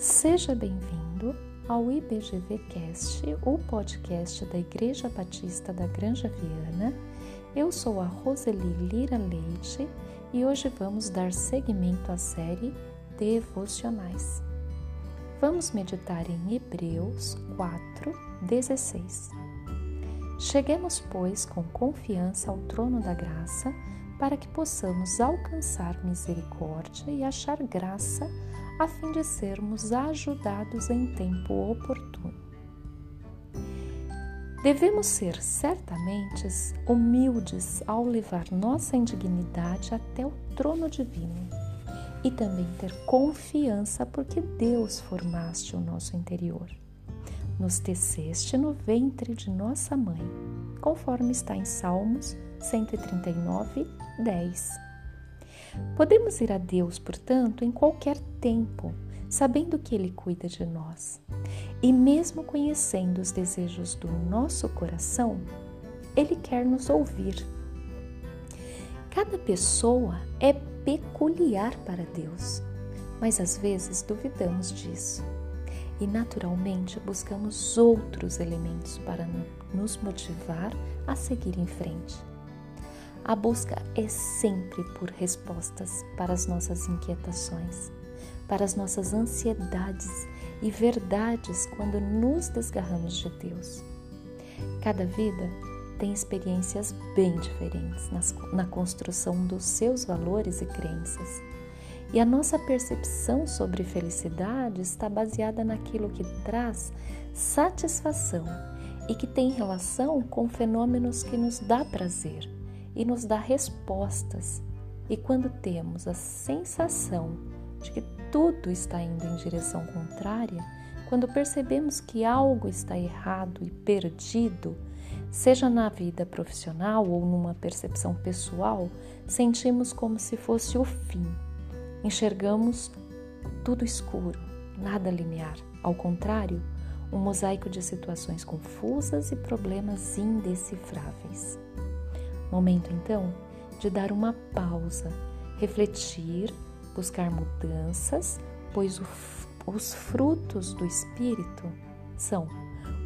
Seja bem-vindo ao IBGV Cast, o podcast da Igreja Batista da Granja Viana. Eu sou a Roseli Lira Leite e hoje vamos dar seguimento à série Devocionais. Vamos meditar em Hebreus 4, 16. Cheguemos, pois, com confiança ao trono da graça para que possamos alcançar misericórdia e achar graça, a fim de sermos ajudados em tempo oportuno. Devemos ser certamente humildes ao levar nossa indignidade até o trono divino e também ter confiança porque Deus formaste o nosso interior. Nos teceste no ventre de nossa mãe, conforme está em Salmos 139, 10. Podemos ir a Deus, portanto, em qualquer tempo, sabendo que Ele cuida de nós. E mesmo conhecendo os desejos do nosso coração, Ele quer nos ouvir. Cada pessoa é peculiar para Deus, mas às vezes duvidamos disso e naturalmente buscamos outros elementos para nos motivar a seguir em frente. A busca é sempre por respostas para as nossas inquietações, para as nossas ansiedades e verdades quando nos desgarramos de Deus. Cada vida tem experiências bem diferentes nas, na construção dos seus valores e crenças. E a nossa percepção sobre felicidade está baseada naquilo que traz satisfação e que tem relação com fenômenos que nos dá prazer e nos dá respostas. E quando temos a sensação de que tudo está indo em direção contrária, quando percebemos que algo está errado e perdido, seja na vida profissional ou numa percepção pessoal, sentimos como se fosse o fim. Enxergamos tudo escuro, nada linear. Ao contrário, um mosaico de situações confusas e problemas indecifráveis. Momento então de dar uma pausa, refletir, buscar mudanças, pois os frutos do Espírito são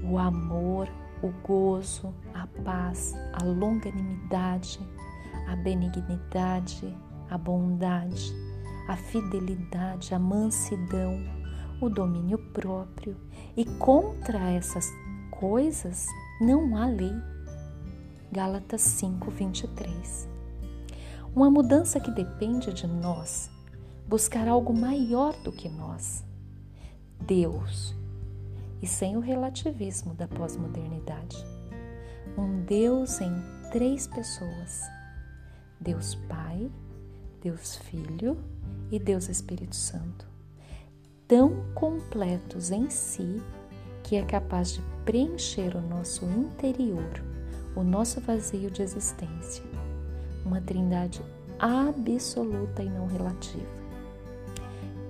o amor, o gozo, a paz, a longanimidade, a benignidade, a bondade, a fidelidade, a mansidão, o domínio próprio. E contra essas coisas não há lei. Gálatas 5, 23. Uma mudança que depende de nós, buscar algo maior do que nós, Deus, e sem o relativismo da pós-modernidade. Um Deus em três pessoas: Deus Pai, Deus Filho e Deus Espírito Santo, tão completos em si que é capaz de preencher o nosso interior o nosso vazio de existência, uma trindade absoluta e não relativa.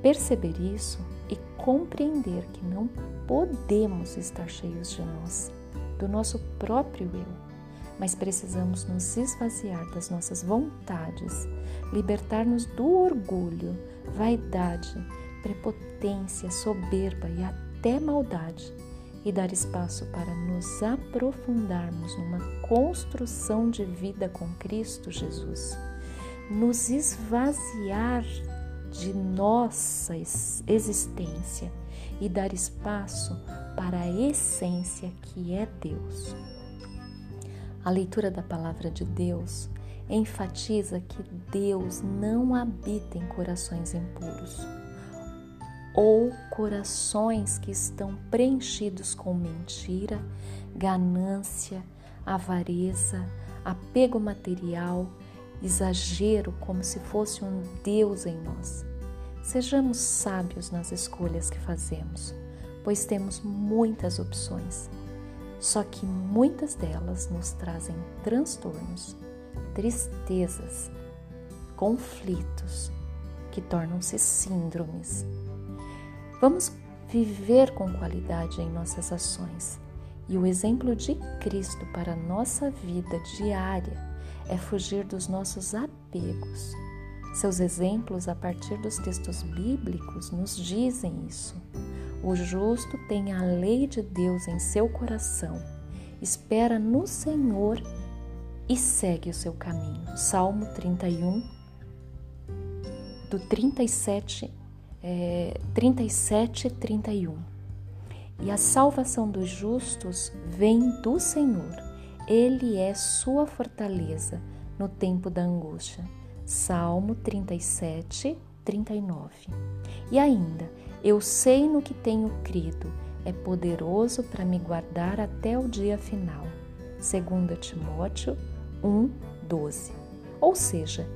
Perceber isso e compreender que não podemos estar cheios de nós, do nosso próprio eu, mas precisamos nos esvaziar das nossas vontades, libertar-nos do orgulho, vaidade, prepotência, soberba e até maldade e dar espaço para nos aprofundarmos numa construção de vida com Cristo Jesus, nos esvaziar de nossa existência e dar espaço para a essência que é Deus. A leitura da palavra de Deus enfatiza que Deus não habita em corações impuros ou corações que estão preenchidos com mentira, ganância, avareza, apego material, exagero, como se fosse um Deus em nós. Sejamos sábios nas escolhas que fazemos, pois temos muitas opções, só que muitas delas nos trazem transtornos, tristezas, conflitos que tornam-se síndromes Vamos viver com qualidade em nossas ações. E o exemplo de Cristo para a nossa vida diária é fugir dos nossos apegos, Seus exemplos a partir dos textos bíblicos nos dizem isso. O justo tem a lei de Deus em seu coração, espera no Senhor e segue o seu caminho. Salmo 31, do 37, é, 37 31. E a salvação dos justos vem do Senhor. Ele é sua fortaleza no tempo da angústia. Salmo 37, 39. E ainda, eu sei no que tenho crido, é poderoso para me guardar até o dia final. 2 Timóteo 1, 12. Ou seja,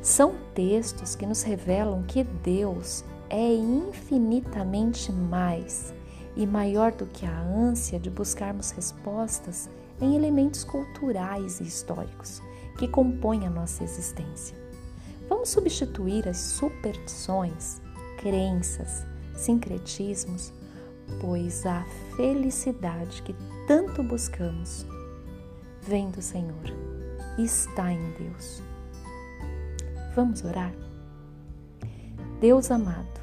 são textos que nos revelam que Deus é infinitamente mais e maior do que a ânsia de buscarmos respostas em elementos culturais e históricos que compõem a nossa existência. Vamos substituir as superstições, crenças, sincretismos, pois a felicidade que tanto buscamos vem do Senhor está em Deus. Vamos orar? Deus amado,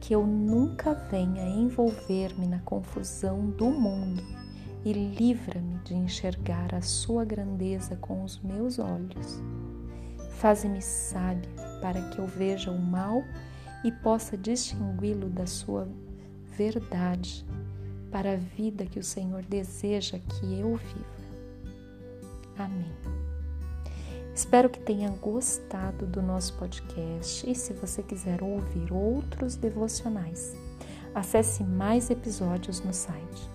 que eu nunca venha envolver-me na confusão do mundo e livra-me de enxergar a sua grandeza com os meus olhos. Faze-me sábia para que eu veja o mal e possa distingui-lo da sua verdade para a vida que o Senhor deseja que eu viva. Amém. Espero que tenha gostado do nosso podcast e se você quiser ouvir outros devocionais, acesse mais episódios no site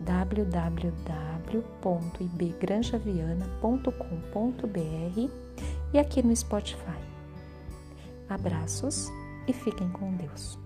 www.ibgranjaviana.com.br e aqui no Spotify. Abraços e fiquem com Deus.